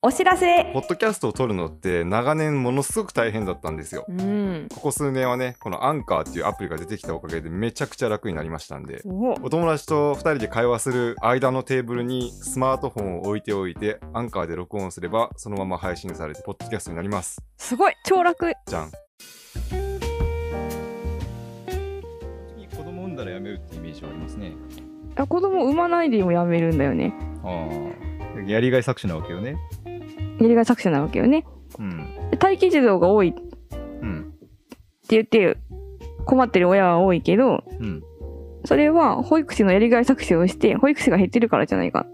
お知らせポッドキャストを撮るのって長年ものすごく大変だったんですよ。うん。ここ数年はね、このアンカーっていうアプリが出てきたおかげでめちゃくちゃ楽になりましたんで、おお友達と2人で会話する間のテーブルにスマートフォンを置いておいて、アンカーで録音すればそのまま配信されて、ポッドキャストになります。すごい超楽じゃん。子供産んだらやめるってイメージはありますね。あ子供産まないでもやめるんだよね。ああ。やりがい搾取なわけよね。やりがい搾取なわけよね。うん。で待機児童が多いってうん。言って困ってる親は多いけど、うん。それは保育士のやりがい搾取をして、保育士が減ってるからじゃないか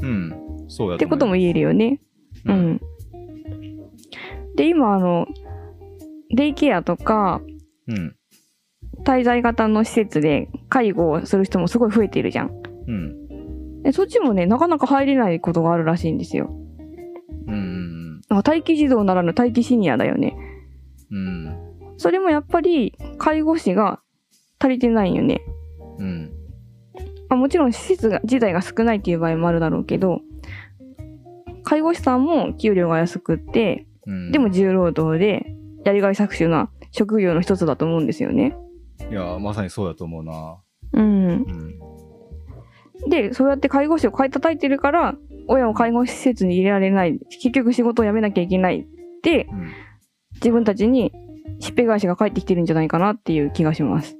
うん。そうやってことも言えるよね。う。うんん。で、今あの、デイケアとか、うん。滞在型の施設で介護をする人もすごい増えているじゃん。うん。でそっちもね、なかなか入れないことがあるらしいんですよ。うん。待機児童ならぬ待機シニアだよね。うん。それもやっぱり介護士が足りてないよね。うん。まあ、もちろん施設が自体が少ないっていう場合もあるだろうけど、介護士さんも給料が安くって、うん。でも重労働でやりがい搾取な職業の一つだと思うんですよね。いや、まさにそうだと思うな。うん。うん。で、そうやって介護士を買い叩いてるから、親を介護施設に入れられない、結局仕事を辞めなきゃいけないって、うん。自分たちにしっぺ返しが返ってきてるんじゃないかなっていう気がします。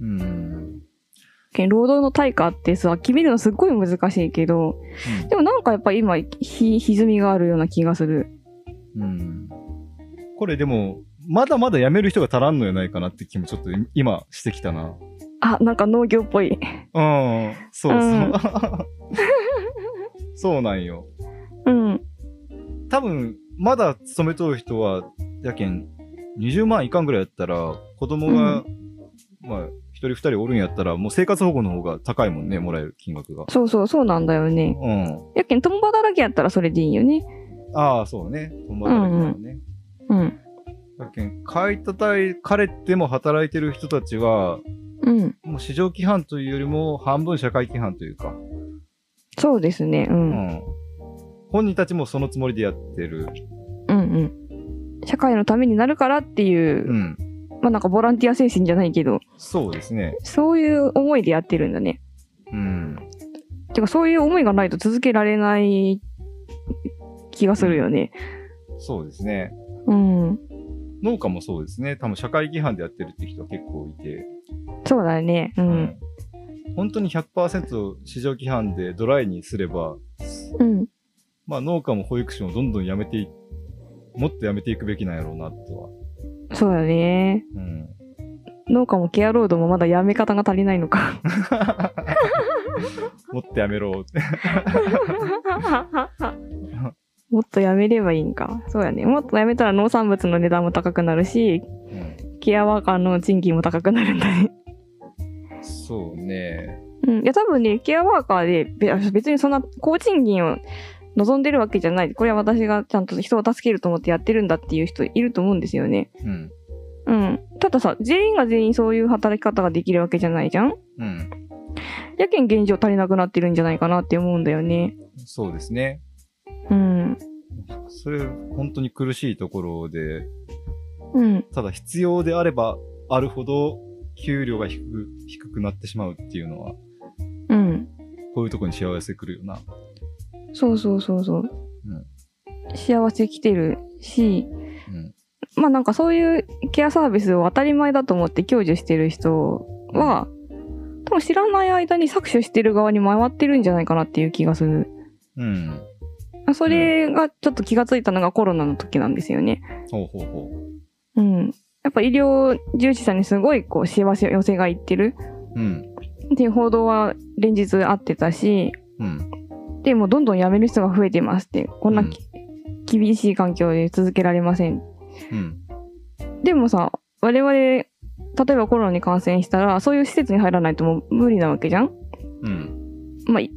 うん。労働の対価ってさ、決めるのすっごい難しいけど、でもなんかやっぱ今、ひ、歪みがあるような気がする。うん。これでも、まだまだ辞める人が足らんのやないかなって気もちょっと今してきたな。あ、なんか農業っぽい。うん。そうそう。うん そうなんよ。うん。多分、まだ勤めとる人は、やけん、20万いかんぐらいやったら、子供が、まあ、一人二人おるんやったら、もう生活保護の方が高いもんね、もらえる金額が。そうそう、そうなんだよね。うん。やけん、共働きやったらそれでいいよね。ああ、そうね。共働きなのね。うん。やけん、買い叩かれても働いてる人たちは、うん。もう市場規範というよりも、半分社会規範というか、そうですね。う。うんん。本人たちもそのつもりでやってる。うんうん。社会のためになるからっていう、うん。まあなんかボランティア精神じゃないけど、そうですね。そういう思いでやってるんだね。うん。てかそういう思いがないと続けられない気がするよね。そうですね。うん。農家もそうですね。多分社会規範でやってるって人は結構いて。そうだね。うん。本当に100%市場規範でドライにすれば、うん。まあ農家も保育士もどんどんやめてい、もっとやめていくべきなんやろうなとは。そうだね。うん。農家もケアロードもまだやめ方が足りないのか。もっとやめろって。もっとやめればいいんか。そうやね。もっとやめたら農産物の値段も高くなるし、うんケアワーカーの賃金も高くなるんだね。そうね。うん。いや、多分ね、ケアワーカーで、べ別にそんな高賃金を望んでるわけじゃない。これは私がちゃんと人を助けると思ってやってるんだっていう人いると思うんですよね。うん。うん。たださ、全員が全員そういう働き方ができるわけじゃないじゃんうん。やけん現状足りなくなってるんじゃないかなって思うんだよね。そうですね。うん。それ、本当に苦しいところで、うん。ただ必要であればあるほど、給料が低く、低くなってしまうっていうのは、うん。こういうところに幸せ来るよな。そうそうそうそう。幸せ来てるし、うん。まあなんかそういうケアサービスを当たり前だと思って享受してる人は、多分知らない間に搾取してる側に回ってるんじゃないかなっていう気がする。うん。それがちょっと気がついたのがコロナの時なんですよね。ほうほうほうん。やっぱ医療従事者にすごいこう幸せ寄せがいってるう。うん。っていう報道は連日あってたし、うん。でもどんどん辞める人が増えてますって、こんなうんき、厳しい環境で続けられません。うん。でもさ、我々、例えばコロナに感染したら、そういう施設に入らないともう無理なわけじゃんうん。まあ、い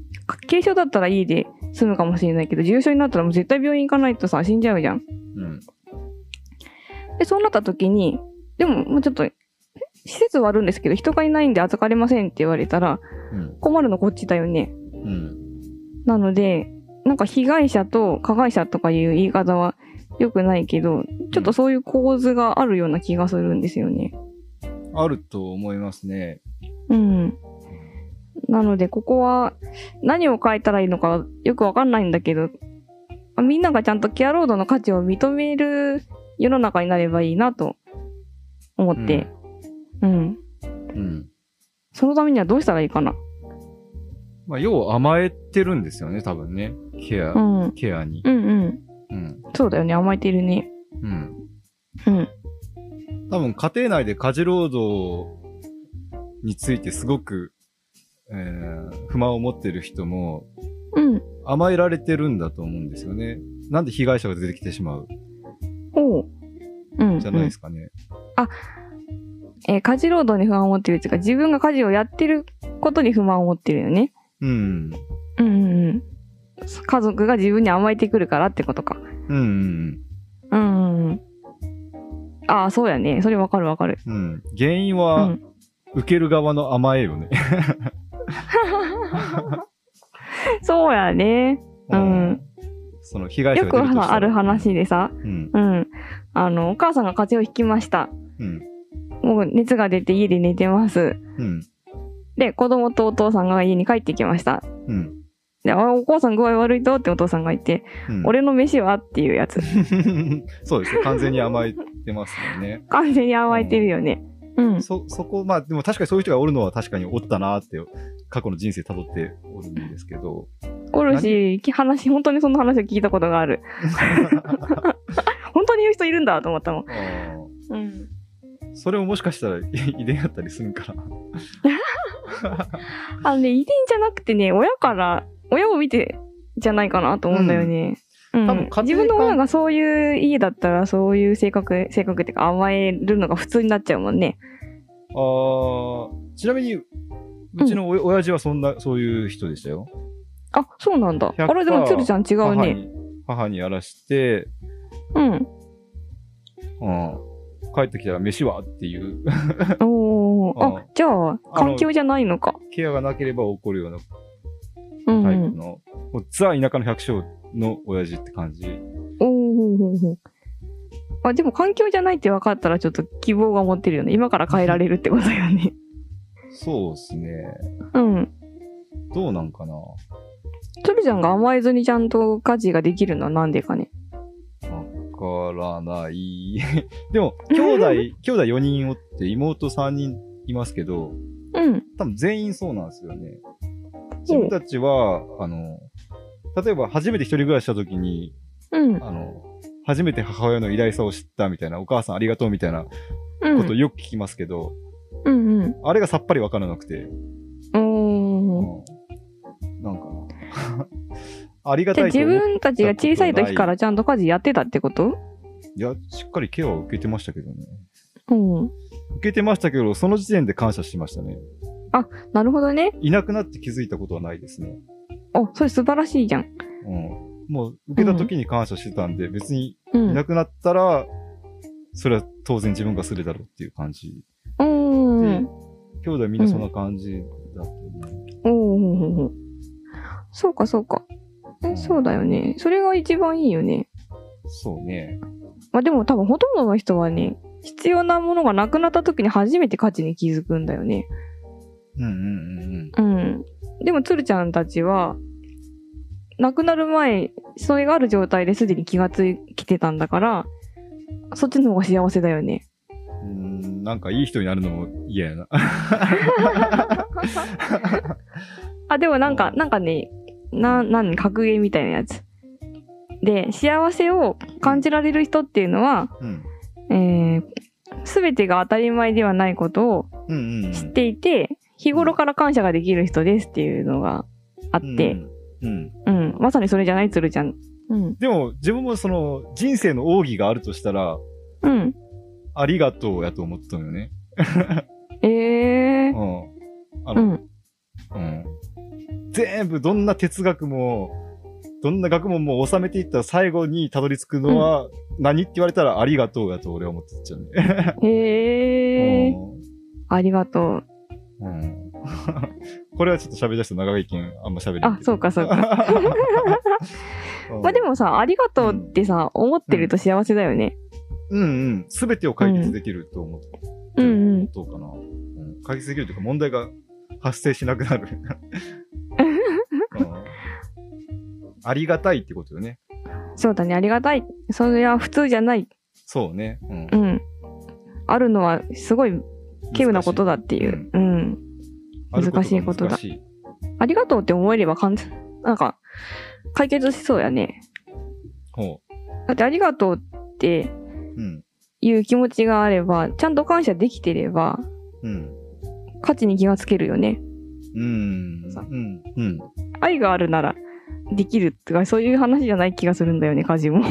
軽症だったらいいで済むかもしれないけど、重症になったらもう絶対病院行かないとさ、死んじゃうじゃん。うん。で、そうなった時に、でも、もうちょっと、施設はあるんですけど、人がいないんで預かれませんって言われたら、うん。困るのこっちだよね。うん。なので、なんか被害者と加害者とかいう言い方は良くないけど、ちょっとそういう構図があるような気がするんですよね。あると思いますね。うん。なので、ここは何を書いたらいいのかよくわかんないんだけど、まあみんながちゃんとケアロードの価値を認める世の中になればいいなと思って、うん。うん。そのためにはどうしたらいいかな。まあ、要は甘えてるんですよね、多分ね。ケア、うん。うんケアに。うん。うん。そうだよね。甘えてるね。うん。うん。多分家庭内で家事労働についてすごく、えー不満を持ってる人もうん。甘えられてるんだと思うんですよね。なんで被害者が出てきてしまう。うん。じゃないですかね。えー家事労働に不安を持ってるっていうか、自分が家事をやってることに不満を持ってるよね。うん。うんうんうん。家族が自分に甘えてくるからってことか。うん。うん。うんうんうん。ああ、そうやね。それわかるわかる。うん。原因うは、ん。受ける側の甘えよね。そうやね。うん。その被害者よくある話でさ、うん。うん。あの、お母さんが風邪をひきました。うん。もう熱が出て家で寝てます。うん。で、子供とお父さんが家に帰ってきました。うん。で、あお母さん具合悪いとってお父さんが言って、うん、俺の飯はっていうやつ。そうですね。完全に甘えてますよね。完全に甘えてるよね。うん。そ、そこ、まあ、でも確かにそういう人がおるのは確かにおったなって、過去の人生辿っておるんですけど。おるし、話、本当にその話を聞いたことがある。本当に言う人いるんだと思ったもん。あうん。ーそれももしかしたら遺伝やったりするんかな。あのね、遺伝じゃなくてね、親から、親を見てじゃないかなと思うんだよね。うん多分自分の親がそういう家だったら、そういう性格、性格っていうか甘えるのが普通になっちゃうもんね。あーちなみに、うちのお、親父はそんな、そういう人でしたよ。あ、そうなんだ。あ100%れでもつるちゃん違うね。母にやらして、うん。うん。帰ってきたら飯はっていう、おー。うんあ、じゃあ、環境じゃないのか。ケアがなければ起こるようなうん、うん。タイプの、もうザ田舎の百姓の親父って感じ。おーほうほうほうあ、でも環境じゃないって分かったらちょっと希望が持ってるよね。今から変えられるってことよね。そうですね。うん。どうなんかなつるちゃんが甘えずにちゃんと家事ができるのはなんでかね。わからない。でも、兄弟、兄弟4人おって妹3人いますけど、うん。多分全員そうなんですよね。自分たちは、あの、例えば初めて一人暮らしした時に、うん。あの、初めて母親の偉大さを知ったみたいな、お母さんありがとうみたいなうん。ことをよく聞きますけど、うんうん。あれがさっぱりわからなくて。うん。ありがたいと思っ分たちが小さい時からちゃんと家事やってたってこと？いや、しっかりケアを受けてましたけどね。うん。受けてましたけど、その時点で感謝しましたね。なるほどね。いなくなって気づいたことはないですね。あ、それ素晴らしいじゃん。うん。もう、受けた時に感謝してたんで、別にうん。いなくなったら、それは当然自分がするだろうっていう感じ。うーん。兄弟みんなそんな感じだと思う。おーほうほうほうそうかそうか。えそうだよね。それが一番いいよね。そうね。まあでも多分ほとんどの人はね、必要なものがなくなった時に初めて価値に気づくんだよね。うんうんうんうん。うん。でもつるちゃんたちは、亡くなる前、それがある状態ですでに気がつきてたんだから、そっちの方が幸せだよね。うーん、なんかいい人になるのも嫌やな。あ、でもなんかう、んなんかね、な、なん、格言みたいなやつ。で、幸せを感じられる人っていうのは、うん。えー、すべてが当たり前ではないことをうんうんうん。知っていて、日頃から感謝ができる人ですっていうのがあって、うん。うん。うん、まさにそれじゃないつるちゃん。うん。でも、自分もその、人生の奥義があるとしたら、うん。ありがとうやと思ったのよね。えー。うん。あの、うん。うん。全部、どんな哲学も、どんな学問も収めていったら最後にたどり着くのは、何って言われたらありがとうやと俺は思ってっちゃうね。へー。ありがとう。これはちょっと喋り出すと長いけん、あんま喋れないあ、そうかそうか。うんまあでもさ、ありがとうってさ、思ってると幸せだよね。うんうん。すべてを解決できると思ってうんうん。どうかな、うん解決できるというか問題が発生しなくなる。うんありがたいってことよね。そうだね、ありがたい。それは普通じゃない。そうね。うんうん。あるのはすごい稀有なことだっていう。うん。難しいことだありがとうって思えればなんか、解決しそうやね。ほだってありがとうって。いう気持ちがあれば、ちゃんと感謝できてれば、うん。価値に気がつけるよね。うん。さうん。うん。愛があるならできるとか、そういう話じゃない気がするんだよね、家事も。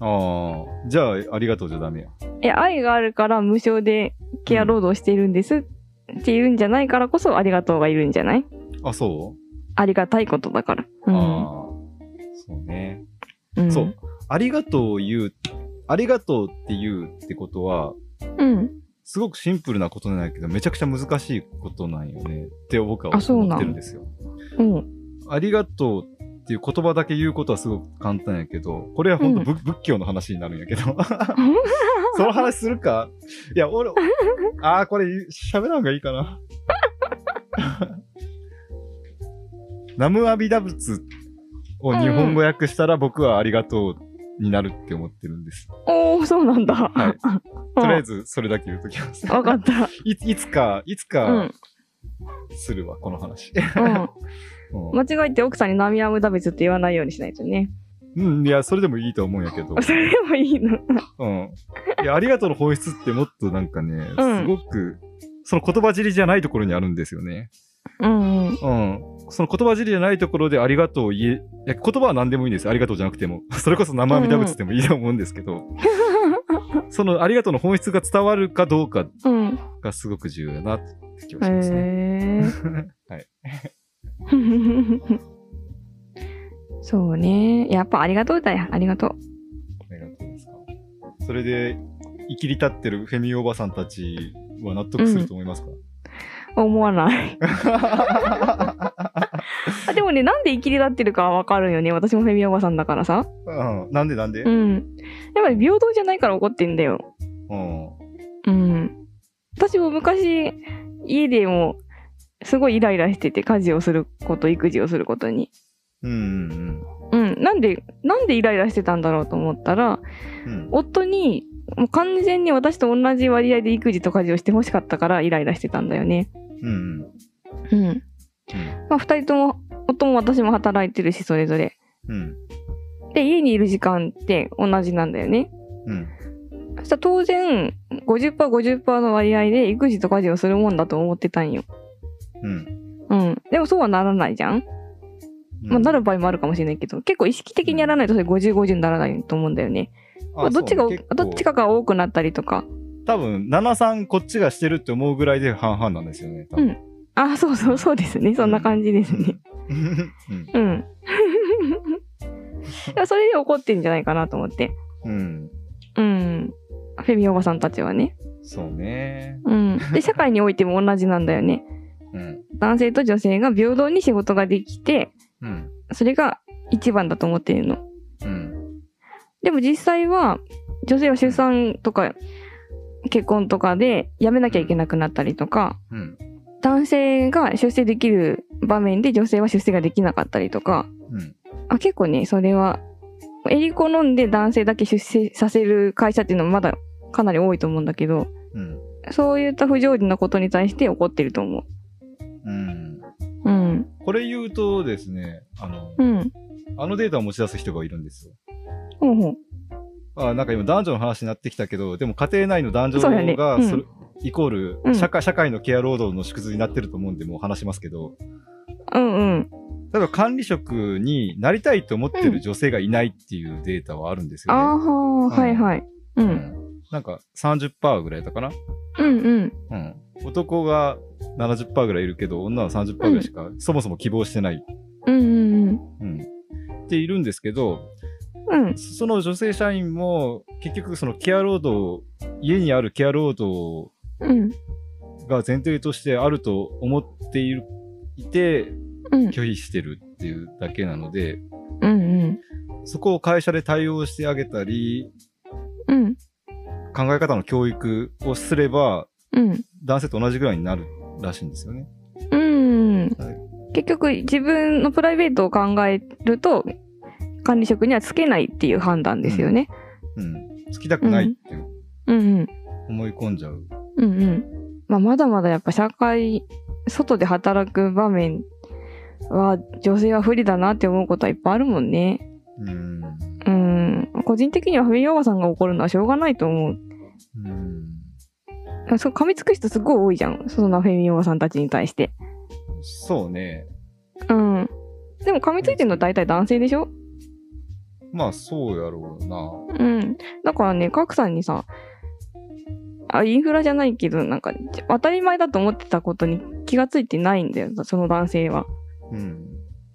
ああ。じゃあ、ありがとうじゃダメや。いや、愛があるから無償でケア労働しているんですっていうんじゃないからこそありがとうがいるんじゃない？あ、そう、ありがたいことだから。うん。ああ。そうね。うん、そう。ありがとうを言う、ありがとうって言うってことは、うん。すごくシンプルなことなんだけど、めちゃくちゃ難しいことなんよね。って僕は思ってるんですよ。うん。ありがとうっていう言葉だけ言うことはすごく簡単やけど、これは本当仏,、仏教の話になるんやけど。その話するか？いや、俺、ああ、これ喋らんがいいかな。ナムアビダ仏を日本語訳したら僕はありがとうになるって思ってるんです。おー、そうなんだ。はいうんとりあえずそれだけ言うときます。わかった。いいつか、いつうかん。するわ、この話。うん。うん間違えて奥さんにナミアムダベツって言わないようにしないとね。うん、いや、それでもいいと思うんやけど。それでもいいの。うん。いや、ありがとうの本質ってもっとなんかね、うんすごく、その言葉尻じゃないところにあるんですよね。うんうん。うん。その言葉尻じゃないところでありがとうを言え、いや、言葉は何でもいいんです。ありがとうじゃなくても。それこそ生阿弥陀仏でもいいと思うんですけど、そのありがとうの本質が伝わるかどうかうん。がすごく重要だなって気がしますね。へは ぱありがとうだよ。ありがとう。ありがとうですか。それで、生きり立ってるフェミおばさんたちは納得すると思いますか、思わない。あでもね、なんで生きり立ってるかはわかるよね。私もフェミおばさんだからさ。うん、なんでなんで、うん。やっぱり平等じゃないから怒ってんだよ。うんうん。私も昔、家でも、すごいイライラしてて、家事をすること、育児をすることに。うんうんうん。なんで、なんでイライラしてたんだろうと思ったら、うん。うん夫に、もう完全に私と同じ割合で育児と家事をしてほしかったからイライラしてたんだよね。うんうん。まあ、二人とも、夫も私も働いてるし、それぞれ。うん。で、家にいる時間って同じなんだよね。うん。そしたら当然、50%、50%の割合で育児と家事をするもんだと思ってたんよ。うん。うん。でもそうはならないじゃんまあ、なる場合もあるかもしれないけど、結構意識的にやらないとそれ50、50にならないと思うんだよね。まあ、どっちが、どっちかが多くなったりとか。多分、73こっちがしてるって思うぐらいで半々なんですよね。多分あ、そうそう、そうですね。そんな感じですね。うん。うん。それで怒ってんじゃないかなと思って。うん。うん。フェミおばさんたちはね。そうね。うん。で、社会においても同じなんだよね。うん。男性と女性が平等に仕事ができて、うん。それが一番だと思っているの。うん。でも実際は、女性は出産とか、結婚とかで辞めなきゃいけなくなったりとか、うん。男性が出世できる場面で女性は出世ができなかったりとか、うん。あ結構ね、それは、エリコ飲んで男性だけ出世させる会社っていうのもまだかなり多いと思うんだけど、うん。そういった不条理なことに対して怒ってると思うん。う。うん。これ言うとですね、あの、うん。あのデータを持ち出す人がいるんですよ。ほうほう。あなんか今男女の話になってきたけど、でも家庭内の男女そうやねうんイコールうん社会、社会のケア労働の縮図になってると思うんで、もう話しますけど、うんうん。例えば管理職になりたいと思ってる女性がいないっていうデータはあるんですよね。ああ、はいはい。う。うんんなんか30%ぐらいだったかな。うんうん。うん。男が70%ぐらいいるけど、女は30%ぐらいしか、そもそも希望してない。うんうんうん。うん。っているんですけど、うん。その女性社員も、結局そのケア労働、家にあるケア労働うん。が前提としてあると思っているいて、うん。拒否してるっていうだけなので、うんそこを会社で対応してあげたり、うん。うん。考え方の教育をすれば、うん。男性と同じぐらいになるらしいんですよね。うんはい。結局、自分のプライベートを考えると、管理職にはつけないっていう判断ですよね。うん。つきたくないっていううんうん。思い込んじゃう。うんうん。まあ、まだまだやっぱ社会、外で働く場面は、女性は不利だなって思うことはいっぱいあるもんね。うん。うん。個人的にはフェミおばさんが怒るのはしょうがないと思う。うん。そう、噛みつく人すごい多いじゃん。そんなフェミおばさんたちに対して。そうね。うん。でも噛みついてるのは大体男性でしょ？まあ、そうやろうな。うん。だからね、カクさんにさ、あ、インフラじゃないけど、なんか、当たり前だと思ってたことに気がついてないんだよ、その男性は。うん。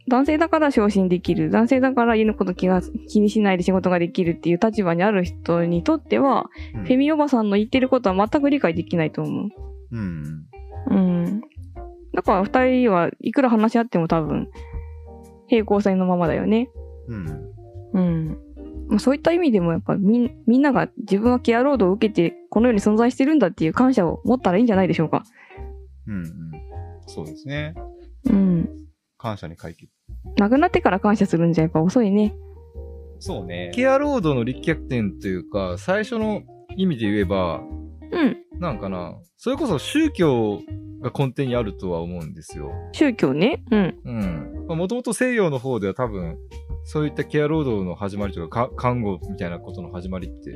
男性だから昇進できる。男性だから家のこと気が気にしないで仕事ができるっていう立場にある人にとっては、うんフェミおばさんの言ってることは全く理解できないと思うん。う。うん。だから二人はいくら話し合っても多分、平行線のままだよね。うん。うん。まあ、そういった意味でもやっぱみんみんなが自分はケアロードを受けてこの世に存在してるんだっていう感謝を持ったらいいんじゃないでしょうか。うん。うん。そうですね。うん。感謝に解決。亡くなってから感謝するんじゃやっぱ遅いね。そうね。ケアロードの立脚点というか、最初の意味で言えば、うん。なんかな、それこそ宗教が根底にあるとは思うんですよ。宗教ね。うん。うん。もともと西洋の方では多分、そういったケア労働の始まりとか、か看護みたいなことの始まりって、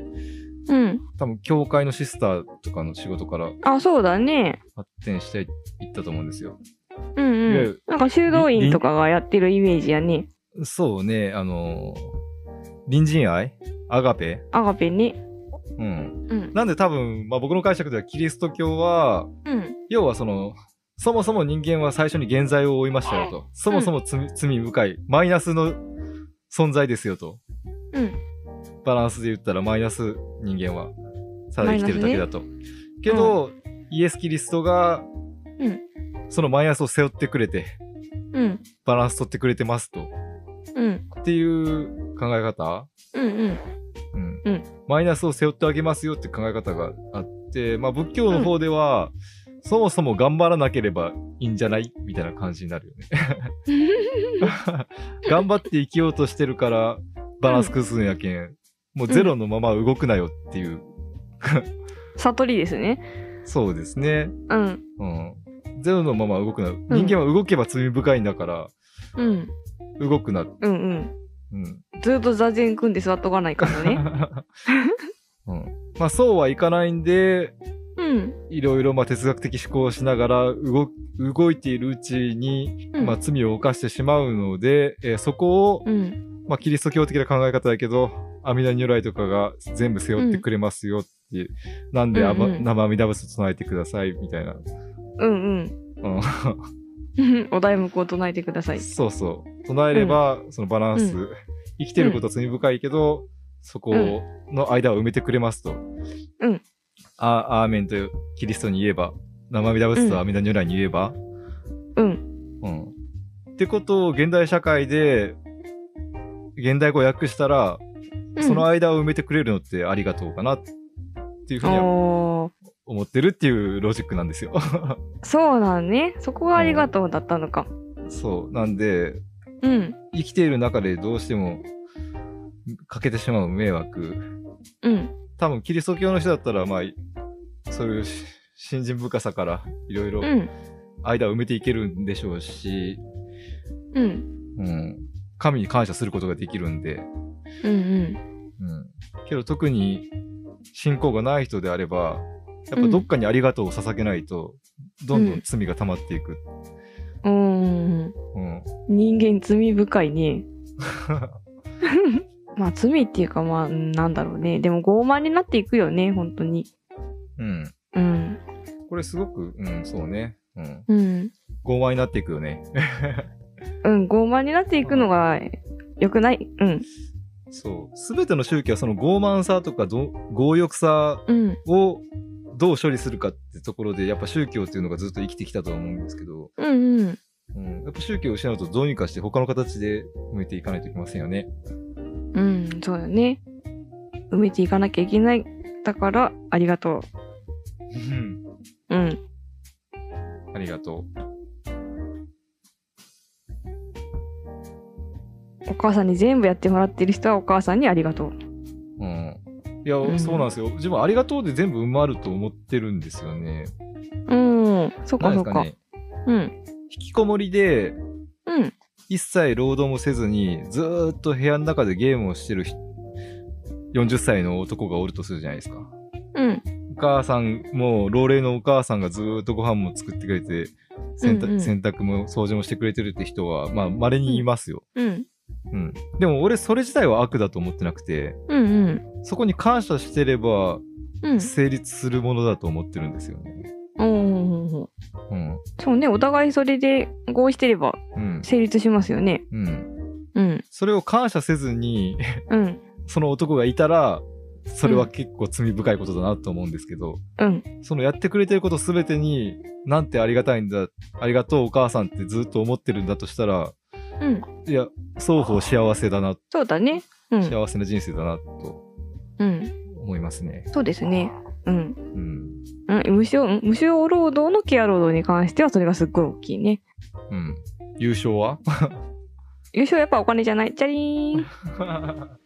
うん。多分、教会のシスターとかの仕事からあ、そうだね。発展していったと思うんですよ。うん。うんなんか修道院とかがやってるイメージやね。そうね、あのー隣人愛？アガペ？アガペね。うん。うん。なんで多分、まあ僕の解釈ではキリスト教は、うん。要はその、そもそも人間は最初に現在を負いましたよと。そもそも罪,、罪深い、マイナスの存在ですよと。うん。バランスで言ったらマイナス人間は。ただ生きてるだけだと。けど、イエス・キリストが、うんそのマイナスを背負ってくれて、うん。バランス取ってくれてますと。うん。っていう考え方？うん。うん。うん。うんマイナスを背負ってあげますよって考え方があって、まあ仏教の方では、そもそも頑張らなければいいんじゃない？みたいな感じになるよね。頑張って生きようとしてるから、バランス崩すんやけん。もうゼロのまま動くなよっていう。悟りですね。そうですね。うん。うん。ゼロのまま動くな。人間は動けば罪深いんだから、うん。動くな。うんうん。うん。ずっと座禅組んで座っとかないからね。うん。まあそうはいかないんで、うん。いろいろまあ哲学的思考をしながら動動いているうちに、うんまあ、罪を犯してしまうので、えーそこを、うん。まあ、キリスト教的な考え方だけど、阿弥陀如来とかが全部背負ってくれますよっていう。なんで、あまうんうん生阿弥陀仏唱えてくださいみたいな。うんうんうん。お題目を唱えてください。そうそう。唱えれば、そのバランス、う生きてることは罪深いけど、そこの間を埋めてくれますと。うんあアーメンとキリストに言えば、生阿弥陀仏と阿弥陀如来に言えば、うん。うん。ってことを現代社会で、現代語訳したら、うんその間を埋めてくれるのってありがとうかなっていうふうには思ってるっていうロジックなんですよ。そうなんね。そこがありがとうだったのか。そう。なんで、うん。生きている中でどうしてもかけてしまう迷惑。うん。多分キリスト教の人だったら、まあ、そういうし信心深さからいろいろうん。間を埋めていけるんでしょうし、うん。うん。神に感謝することができるんで、うん。うん。うん。けど特に信仰がない人であれば、やっぱどっかにありがとうを捧げないと、どんどん罪が溜まっていく。うん。うん。人間罪深いね。まあ罪っていうかまあ、うんなんだろうね。でも傲慢になっていくよね、本当に。うん。うん。これすごく、うん、そうね。うん。うん。傲慢になっていくよね。うん、傲慢になっていくのが良くない？うん。そう。すべての宗教はその傲慢さとかど強欲さうん。をどう処理するかってところで、やっぱ宗教っていうのがずっと生きてきたと思うんですけど、うんうん。うん、やっぱ宗教を失うとどうにかして他の形で埋めていかないといけませんよね。うん、そうだね。埋めていかなきゃいけない。だから、ありがとうん。う。うん。ありがとお母さんに全部やってもらってる人はお母さんにありがとう。う。うん。いや、うんそうなんですよ。自分ありがとうで全部埋まると思ってるんですよね。うん。そっかそっか。ね。うん。引きこもりで、うん。一切労働もせずに、ずーっと部屋の中でゲームをしてる人40歳の男がおるとするじゃないですか。うん。お母さん、もう老齢のお母さんがずーっとご飯も作ってくれて、洗濯,、うんうん洗濯も掃除もしてくれてるって人は、まあ、稀にいますよ。うん。うん。でも俺、それ自体は悪だと思ってなくて、うんうん。そこに感謝してれば、うん。成立するものだと思ってるんですよね。おーうん。そうね、お互いそれで合意してればうん。成立しますよね。うん。うん。それを感謝せずに、うん。その男がいたら、それは結構罪深いことだなと思うんですけど、うん。そのやってくれてることすべてに、なんてありがたいんだ、ありがとうお母さんってずっと思ってるんだとしたら、うん。いや、双方幸せだな、そうだね。うん。幸せな人生だなとうん。思いますね。そうですね。うん。うん。うん、無償、うん無償労働のケア労働に関してはそれがすっごい大きいね。うん。優勝は？優勝やっぱお金じゃない。チャリーン。